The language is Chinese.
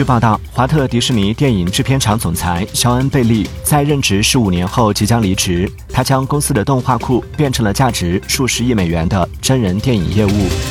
据报道华特迪士尼电影制片厂总裁肖恩贝利在任职十五年后即将离职。他将公司的动画库变成了价值数十亿美元的真人电影业务。